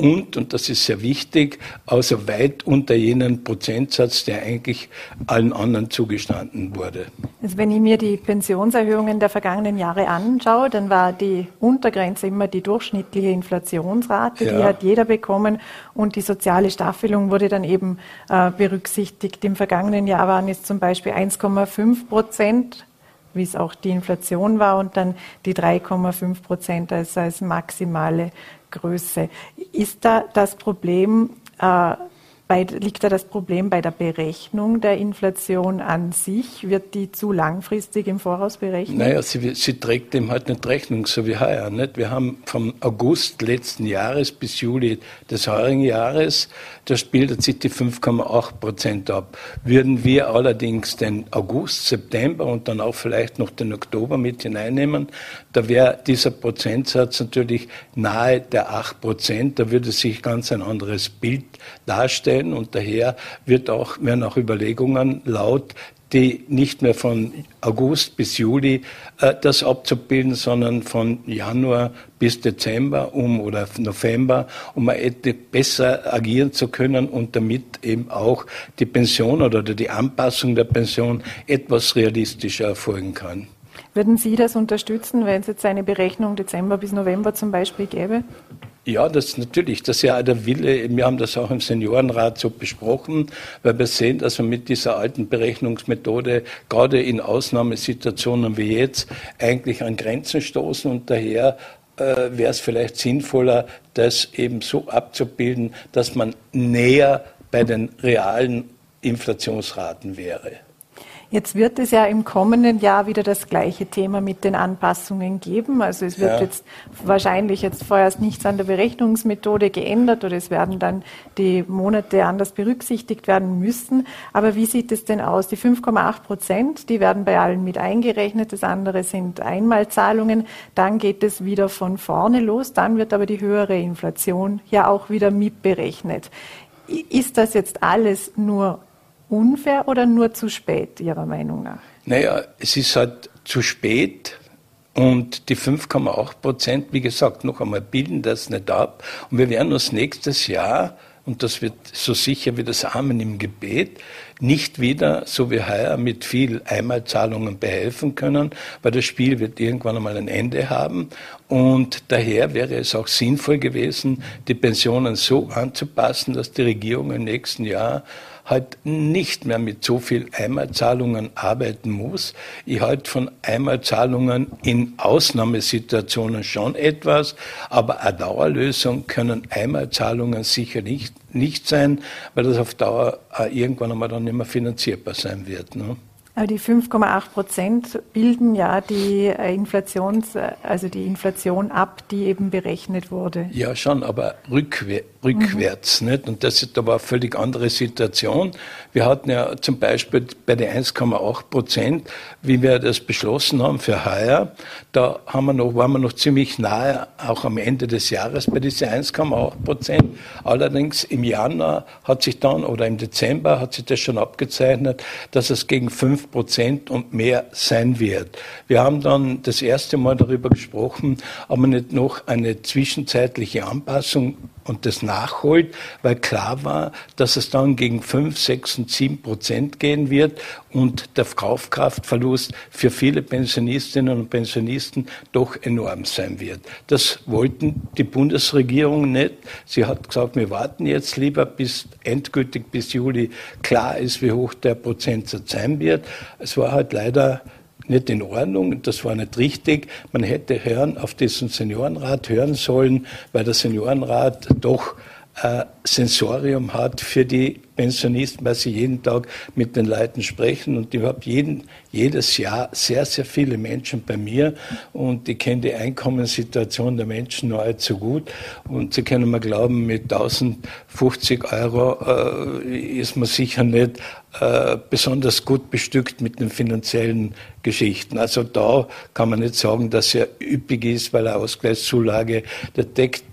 und, und das ist sehr wichtig, also weit unter jenen Prozentsatz, der eigentlich allen anderen zugestanden wurde. Also wenn ich mir die Pensionserhöhungen der vergangenen Jahre anschaue, dann war die Untergrenze immer die durchschnittliche Inflationsrate, ja. die hat jeder bekommen und die soziale Staffelung wurde dann eben äh, berücksichtigt. Im vergangenen Jahr waren es zum Beispiel 1,5 Prozent wie es auch die Inflation war und dann die 3,5 Prozent als, als maximale Größe. Ist da das Problem, äh, bei, liegt da das Problem bei der Berechnung der Inflation an sich? Wird die zu langfristig im Voraus berechnet? Naja, sie, sie trägt dem halt nicht Rechnung, so wie heuer. Nicht? Wir haben vom August letzten Jahres bis Juli des heurigen Jahres, da bildet sich die 5,8 Prozent ab. Würden wir allerdings den August, September und dann auch vielleicht noch den Oktober mit hineinnehmen, da wäre dieser Prozentsatz natürlich nahe der 8 Prozent. Da würde sich ganz ein anderes Bild darstellen sein und daher wird auch, werden auch Überlegungen laut, die nicht mehr von August bis Juli äh, das abzubilden, sondern von Januar bis Dezember um oder November, um besser agieren zu können und damit eben auch die Pension oder die Anpassung der Pension etwas realistischer erfolgen kann. Würden Sie das unterstützen, wenn es jetzt eine Berechnung Dezember bis November zum Beispiel gäbe? Ja, das natürlich, das ist ja der Wille. Wir haben das auch im Seniorenrat so besprochen, weil wir sehen, dass wir mit dieser alten Berechnungsmethode gerade in Ausnahmesituationen wie jetzt eigentlich an Grenzen stoßen und daher äh, wäre es vielleicht sinnvoller, das eben so abzubilden, dass man näher bei den realen Inflationsraten wäre. Jetzt wird es ja im kommenden Jahr wieder das gleiche Thema mit den Anpassungen geben. Also es wird ja. jetzt wahrscheinlich jetzt vorerst nichts an der Berechnungsmethode geändert oder es werden dann die Monate anders berücksichtigt werden müssen. Aber wie sieht es denn aus? Die 5,8 Prozent, die werden bei allen mit eingerechnet. Das andere sind Einmalzahlungen. Dann geht es wieder von vorne los. Dann wird aber die höhere Inflation ja auch wieder mitberechnet. Ist das jetzt alles nur unfair oder nur zu spät, Ihrer Meinung nach? Naja, es ist halt zu spät. Und die 5,8 Prozent, wie gesagt, noch einmal bilden das nicht ab. Und wir werden uns nächstes Jahr, und das wird so sicher wie das Amen im Gebet, nicht wieder, so wie heuer, mit viel Einmalzahlungen behelfen können, weil das Spiel wird irgendwann einmal ein Ende haben. Und daher wäre es auch sinnvoll gewesen, die Pensionen so anzupassen, dass die Regierung im nächsten Jahr halt nicht mehr mit so viel Einmalzahlungen arbeiten muss. Ich halte von Einmalzahlungen in Ausnahmesituationen schon etwas, aber eine Dauerlösung können Einmalzahlungen sicher nicht, nicht sein, weil das auf Dauer irgendwann einmal dann nicht mehr finanzierbar sein wird. Ne? Die 5,8 Prozent bilden ja die äh, Inflations, äh, also die Inflation ab, die eben berechnet wurde. Ja, schon, aber rückwär, rückwärts, mhm. nicht? Und das ist aber eine völlig andere Situation. Wir hatten ja zum Beispiel bei den 1,8 Prozent, wie wir das beschlossen haben für heuer, da haben wir noch, waren wir noch ziemlich nahe, auch am Ende des Jahres bei diesen 1,8 Prozent. Allerdings im Januar hat sich dann, oder im Dezember hat sich das schon abgezeichnet, dass es gegen 5 fünf Prozent und mehr sein wird. Wir haben dann das erste Mal darüber gesprochen, ob man nicht noch eine zwischenzeitliche Anpassung und das nachholt, weil klar war, dass es dann gegen 5, 6 und 7 Prozent gehen wird und der Kaufkraftverlust für viele Pensionistinnen und Pensionisten doch enorm sein wird. Das wollten die Bundesregierung nicht. Sie hat gesagt, wir warten jetzt lieber bis endgültig bis Juli klar ist, wie hoch der Prozentsatz sein wird. Es war halt leider nicht in Ordnung, das war nicht richtig. Man hätte hören, auf diesen Seniorenrat hören sollen, weil der Seniorenrat doch äh, Sensorium hat für die Pensionisten, weil sie jeden Tag mit den Leuten sprechen. Und ich habe jeden, jedes Jahr sehr, sehr viele Menschen bei mir und ich kenne die Einkommenssituation der Menschen nur allzu gut. Und Sie können mir glauben, mit 1050 Euro äh, ist man sicher nicht äh, besonders gut bestückt mit den finanziellen Geschichten. Also da kann man nicht sagen, dass er üppig ist, weil er Ausgleichszulage, der deckt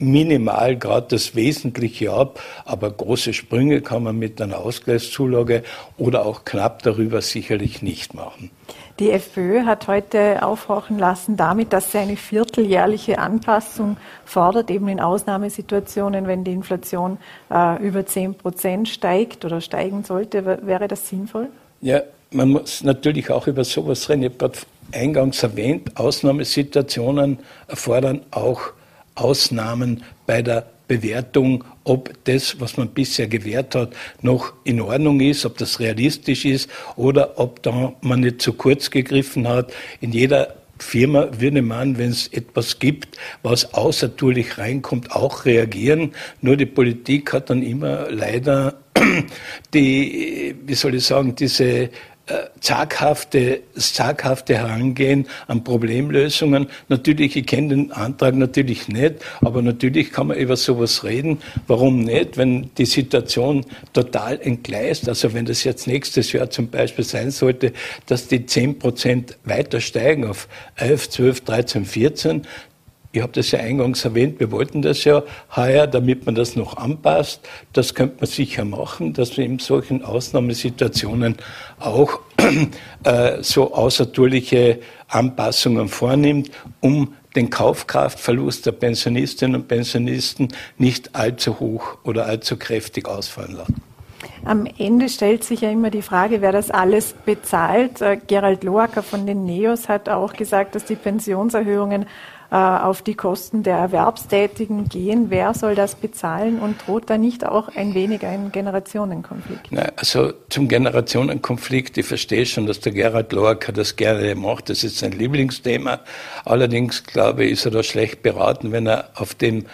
minimal gerade das Wesentliche ab, aber große Sprünge kann man mit einer Ausgleichszulage oder auch knapp darüber sicherlich nicht machen. Die FPÖ hat heute aufhorchen lassen damit, dass sie eine vierteljährliche Anpassung fordert, eben in Ausnahmesituationen, wenn die Inflation äh, über 10 Prozent steigt oder steigen sollte. Wäre das sinnvoll? Ja, man muss natürlich auch über sowas reden. Ich habe gerade eingangs erwähnt, Ausnahmesituationen erfordern auch Ausnahmen bei der Bewertung, ob das, was man bisher gewährt hat, noch in Ordnung ist, ob das realistisch ist oder ob da man nicht zu kurz gegriffen hat. In jeder Firma würde man, wenn es etwas gibt, was außertourlich reinkommt, auch reagieren. Nur die Politik hat dann immer leider <clears throat> die, wie soll ich sagen, diese zaghafte, zaghafte Herangehen an Problemlösungen. Natürlich, ich kenne den Antrag natürlich nicht, aber natürlich kann man über sowas reden. Warum nicht, wenn die Situation total entgleist, also wenn das jetzt nächstes Jahr zum Beispiel sein sollte, dass die 10 Prozent weiter steigen auf 11, 12, 13, 14, ich habe das ja eingangs erwähnt, wir wollten das ja heuer, damit man das noch anpasst. Das könnte man sicher machen, dass man in solchen Ausnahmesituationen auch <clears throat> äh, so außertourliche Anpassungen vornimmt, um den Kaufkraftverlust der Pensionistinnen und Pensionisten nicht allzu hoch oder allzu kräftig ausfallen lassen. Am Ende stellt sich ja immer die Frage, wer das alles bezahlt. Äh, Gerald Loacker von den NEOS hat auch gesagt, dass die Pensionserhöhungen auf die Kosten der Erwerbstätigen gehen. Wer soll das bezahlen und droht da nicht auch ein wenig ein Generationenkonflikt? Na, also zum Generationenkonflikt, ich verstehe schon, dass der Gerhard Loacker das gerne macht. Das ist sein Lieblingsthema. Allerdings, glaube ich, ist er da schlecht beraten, wenn er auf dem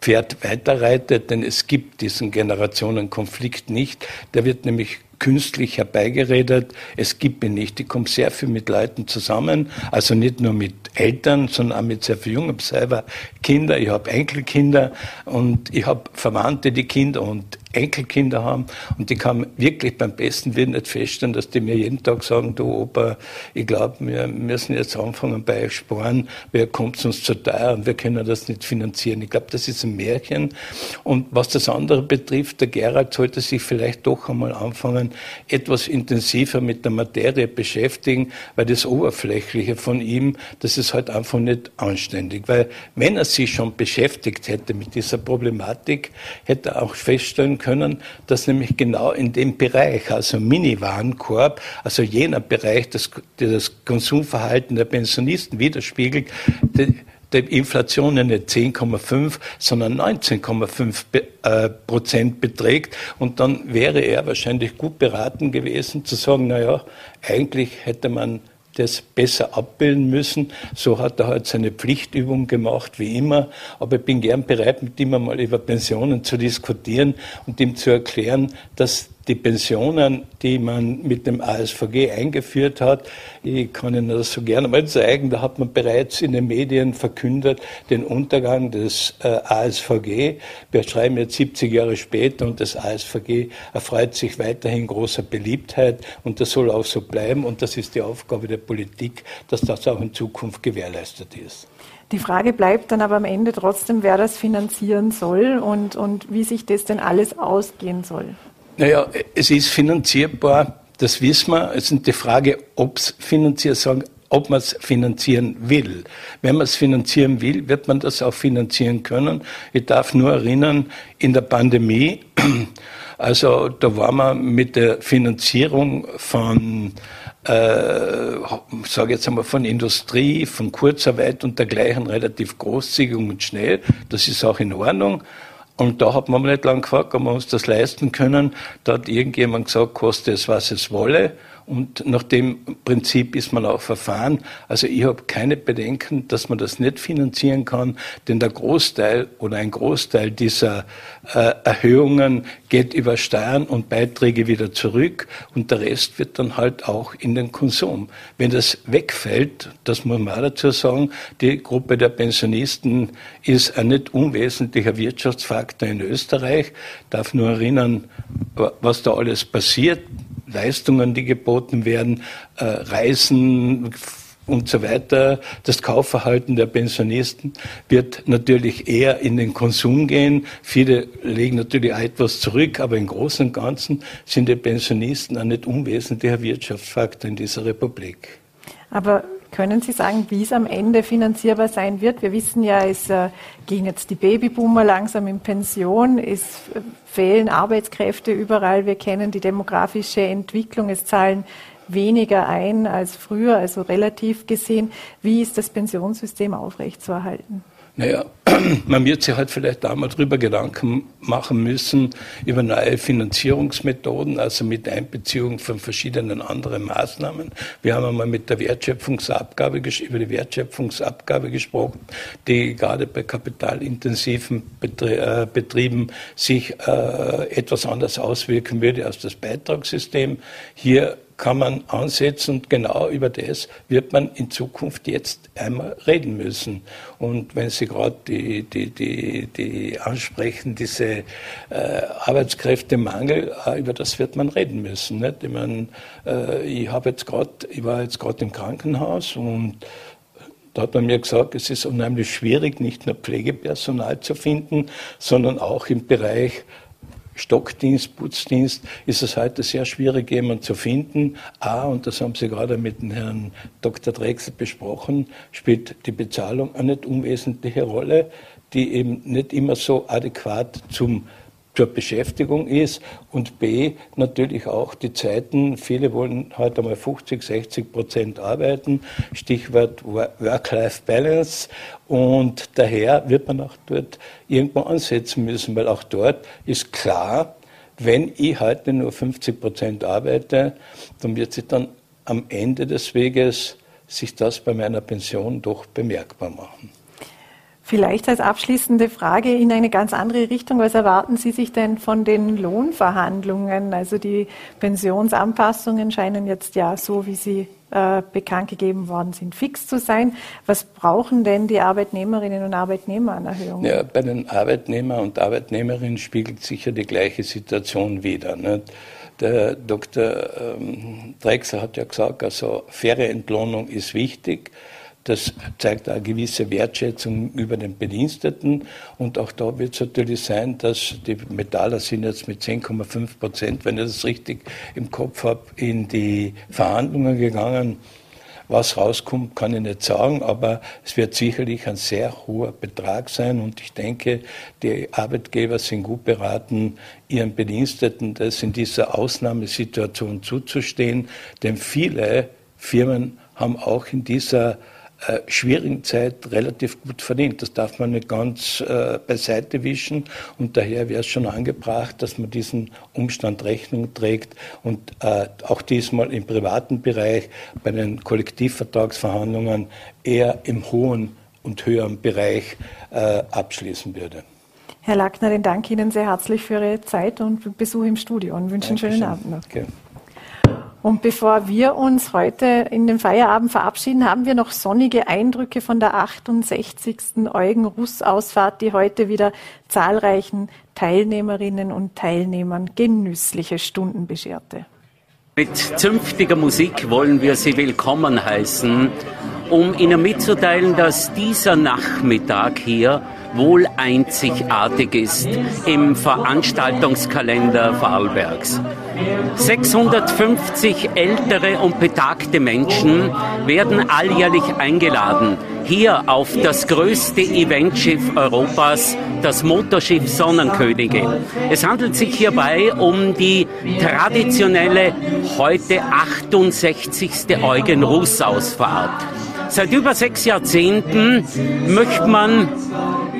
Pferd weiterreitet, denn es gibt diesen Generationenkonflikt nicht. Der wird nämlich künstlich herbeigeredet. Es gibt ihn nicht. Ich komme sehr viel mit Leuten zusammen, also nicht nur mit Eltern, sondern auch mit sehr vielen Jungen. Ich habe selber Kinder, ich habe Enkelkinder und ich habe Verwandte, die Kinder und Enkelkinder haben und die kann wirklich beim besten Willen nicht feststellen, dass die mir jeden Tag sagen, du Opa, ich glaube, wir müssen jetzt anfangen bei euch sparen, wer kommt uns zu teuer und wir können das nicht finanzieren. Ich glaube, das ist ein Märchen. Und was das andere betrifft, der Gerald sollte sich vielleicht doch einmal anfangen, etwas intensiver mit der Materie beschäftigen, weil das Oberflächliche von ihm, das ist halt einfach nicht anständig. Weil wenn er sich schon beschäftigt hätte mit dieser Problematik, hätte er auch feststellen können, dass nämlich genau in dem Bereich, also Mini-Warenkorb, also jener Bereich, der das Konsumverhalten der Pensionisten widerspiegelt, die, Inflation nicht 10,5, sondern 19,5 äh, Prozent beträgt. Und dann wäre er wahrscheinlich gut beraten gewesen zu sagen, na ja, eigentlich hätte man das besser abbilden müssen. So hat er halt seine Pflichtübung gemacht, wie immer. Aber ich bin gern bereit, mit ihm einmal über Pensionen zu diskutieren und ihm zu erklären, dass die Pensionen, die man mit dem ASVG eingeführt hat, ich kann Ihnen das so gerne mal zeigen, da hat man bereits in den Medien verkündet, den Untergang des äh, ASVG. Wir schreiben jetzt 70 Jahre später und das ASVG erfreut sich weiterhin großer Beliebtheit und das soll auch so bleiben und das ist die Aufgabe der Politik, dass das auch in Zukunft gewährleistet ist. Die Frage bleibt dann aber am Ende trotzdem, wer das finanzieren soll und, und wie sich das denn alles ausgehen soll. Naja, es ist finanzierbar, das wissen wir. Es ist die Frage, ob es finanziert, sagen, ob man es finanzieren will. Wenn man es finanzieren will, wird man das auch finanzieren können. Ich darf nur erinnern, in der Pandemie, <clears throat> also da war man mit der Finanzierung von äh, sage jetzt einmal von Industrie, von Kurzarbeit und dergleichen relativ großzügig und schnell. Das ist auch in Ordnung. Und da hat man nicht lange gefragt, ob wir uns das leisten können. Da hat irgendjemand gesagt, koste es, was es wolle. Und nach dem Prinzip ist man auch verfahren. Also ich habe keine Bedenken, dass man das nicht finanzieren kann, denn der Großteil oder ein Großteil dieser äh, Erhöhungen geht über Steuern und Beiträge wieder zurück und der Rest wird dann halt auch in den Konsum. Wenn das wegfällt, das muss man auch dazu sagen, die Gruppe der Pensionisten ist ein nicht unwesentlicher Wirtschaftsfaktor in Österreich. Ich darf nur erinnern, was da alles passiert Leistungen, die geboten werden, äh, Reisen, und so weiter. Das Kaufverhalten der Pensionisten wird natürlich eher in den Konsum gehen. Viele legen natürlich etwas zurück, aber im Großen und Ganzen sind die Pensionisten ein nicht unwesentlicher Wirtschaftsfaktor in dieser Republik. Aber können Sie sagen, wie es am Ende finanzierbar sein wird? Wir wissen ja, es äh, gehen jetzt die Babyboomer langsam in Pension, es äh, fehlen Arbeitskräfte überall. Wir kennen die demografische Entwicklung, es zahlen weniger ein als früher, also relativ gesehen. Wie ist das Pensionssystem aufrechtzuerhalten? Naja, <clears throat> man wird sich halt vielleicht da mal drüber Gedanken machen müssen über neue Finanzierungsmethoden, also mit Einbeziehung von verschiedenen anderen Maßnahmen. Wir haben einmal mit der Wertschöpfungsabgabe, über die Wertschöpfungsabgabe gesprochen, die gerade bei kapitalintensiven äh, Betrieben sich äh, etwas anders auswirken würde als das Beitragssystem. Hier kann man ansetzen und genau über das wird man in Zukunft jetzt einmal reden müssen. Und wenn Sie gerade die, die, die, die ansprechen, diese äh, Arbeitskräftemangel, äh, über das wird man reden müssen. Nicht? Ich, mein, äh, ich, jetzt grad, ich war jetzt gerade im Krankenhaus und da hat man mir gesagt, es ist unheimlich schwierig, nicht nur Pflegepersonal zu finden, sondern auch im Bereich Stockdienst, Putzdienst ist es heute sehr schwierig, jemanden zu finden. A, und das haben Sie gerade mit Herrn Dr. Drechsel besprochen, spielt die Bezahlung eine nicht unwesentliche Rolle, die eben nicht immer so adäquat zum zur Beschäftigung ist und B, natürlich auch die Zeiten. Viele wollen heute mal 50, 60 Prozent arbeiten. Stichwort Work-Life-Balance. Und daher wird man auch dort irgendwo ansetzen müssen, weil auch dort ist klar, wenn ich heute nur 50 Prozent arbeite, dann wird sich dann am Ende des Weges sich das bei meiner Pension doch bemerkbar machen. Vielleicht als abschließende Frage in eine ganz andere Richtung. Was erwarten Sie sich denn von den Lohnverhandlungen? Also die Pensionsanpassungen scheinen jetzt ja so, wie sie äh, bekannt gegeben worden sind, fix zu sein. Was brauchen denn die Arbeitnehmerinnen und Arbeitnehmer an Erhöhungen? Ja, bei den Arbeitnehmern und Arbeitnehmerinnen spiegelt sich ja die gleiche Situation wider. Nicht? Der Dr. Ähm, Drexler hat ja gesagt, also faire Entlohnung ist wichtig. Das zeigt eine gewisse Wertschätzung über den Bediensteten. Und auch da wird es natürlich sein, dass die Metaller sind jetzt mit 10,5 Prozent, wenn ich das richtig im Kopf habe, in die Verhandlungen gegangen. Was rauskommt, kann ich nicht sagen, aber es wird sicherlich ein sehr hoher Betrag sein und ich denke, die Arbeitgeber sind gut beraten, ihren Bediensteten das in dieser Ausnahmesituation zuzustehen, denn viele Firmen haben auch in dieser äh, schwierigen Zeit relativ gut verdient. Das darf man nicht ganz äh, beiseite wischen und daher wäre es schon angebracht, dass man diesen Umstand Rechnung trägt und äh, auch diesmal im privaten Bereich bei den Kollektivvertragsverhandlungen eher im hohen und höheren Bereich äh, abschließen würde. Herr Lackner, den danke Ihnen sehr herzlich für Ihre Zeit und Besuch im Studio und wünsche einen schönen Abend noch. Okay. Und bevor wir uns heute in den Feierabend verabschieden, haben wir noch sonnige Eindrücke von der 68. Eugen-Russ-Ausfahrt, die heute wieder zahlreichen Teilnehmerinnen und Teilnehmern genüssliche Stunden bescherte. Mit zünftiger Musik wollen wir Sie willkommen heißen, um Ihnen mitzuteilen, dass dieser Nachmittag hier wohl einzigartig ist im Veranstaltungskalender Vorarlbergs. 650 ältere und betagte Menschen werden alljährlich eingeladen, hier auf das größte Eventschiff Europas, das Motorschiff Sonnenkönigin. Es handelt sich hierbei um die traditionelle, heute 68. Eugen-Russ-Ausfahrt. Seit über sechs Jahrzehnten möchte man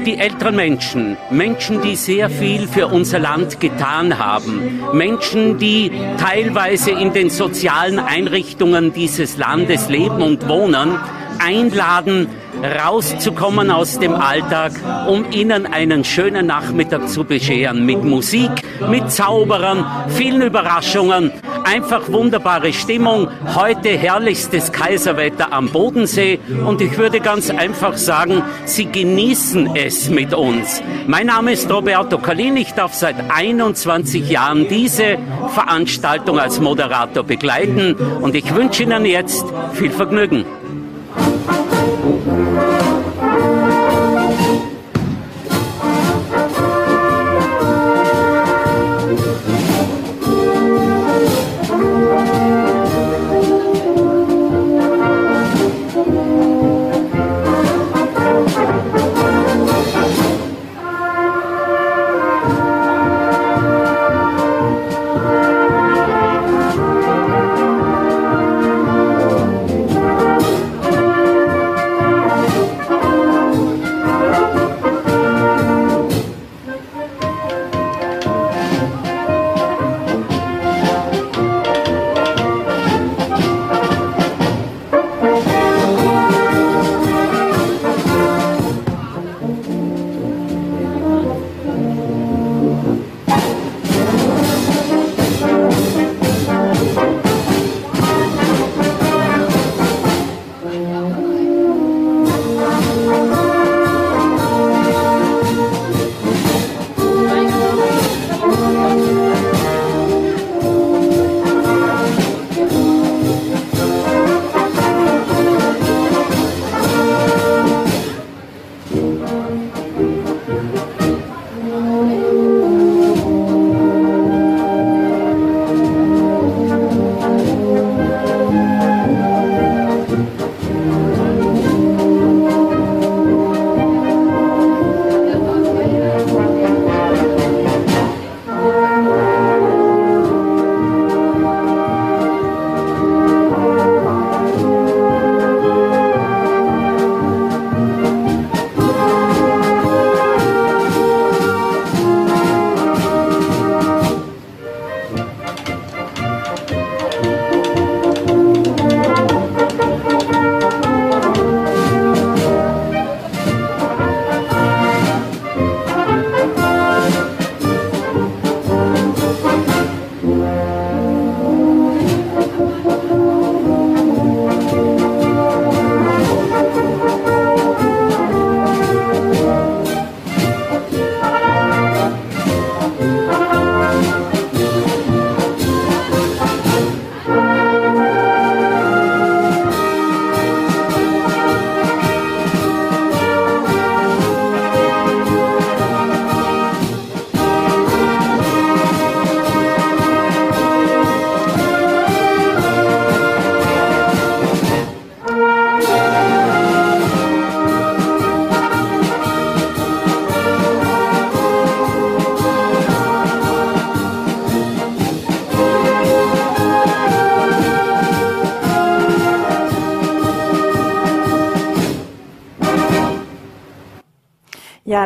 die älteren Menschen, Menschen, die sehr viel für unser Land getan haben, Menschen, die teilweise in den sozialen Einrichtungen dieses Landes leben und wohnen, einladen, rauszukommen aus dem Alltag, um ihnen einen schönen Nachmittag zu bescheren. Mit Musik, mit Zauberern, vielen Überraschungen, einfach wunderbare Stimmung. Heute herrlichstes Kaiserwetter am Bodensee und ich würde ganz einfach sagen, Sie genießen es mit uns. Mein Name ist Roberto Kalin, ich darf seit 21 Jahren diese Veranstaltung als Moderator begleiten und ich wünsche Ihnen jetzt viel Vergnügen.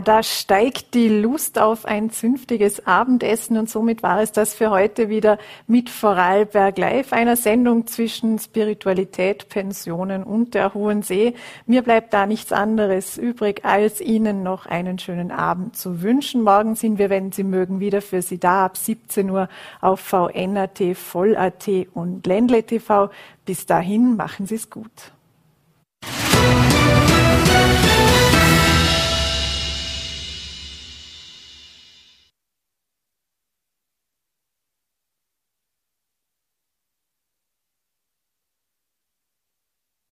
Da steigt die Lust auf ein zünftiges Abendessen und somit war es das für heute wieder mit Vorarlberg Live, einer Sendung zwischen Spiritualität, Pensionen und der Hohen See. Mir bleibt da nichts anderes übrig, als Ihnen noch einen schönen Abend zu wünschen. Morgen sind wir, wenn Sie mögen, wieder für Sie da ab 17 Uhr auf VNAT, Voll.at und Ländle TV. Bis dahin machen Sie es gut.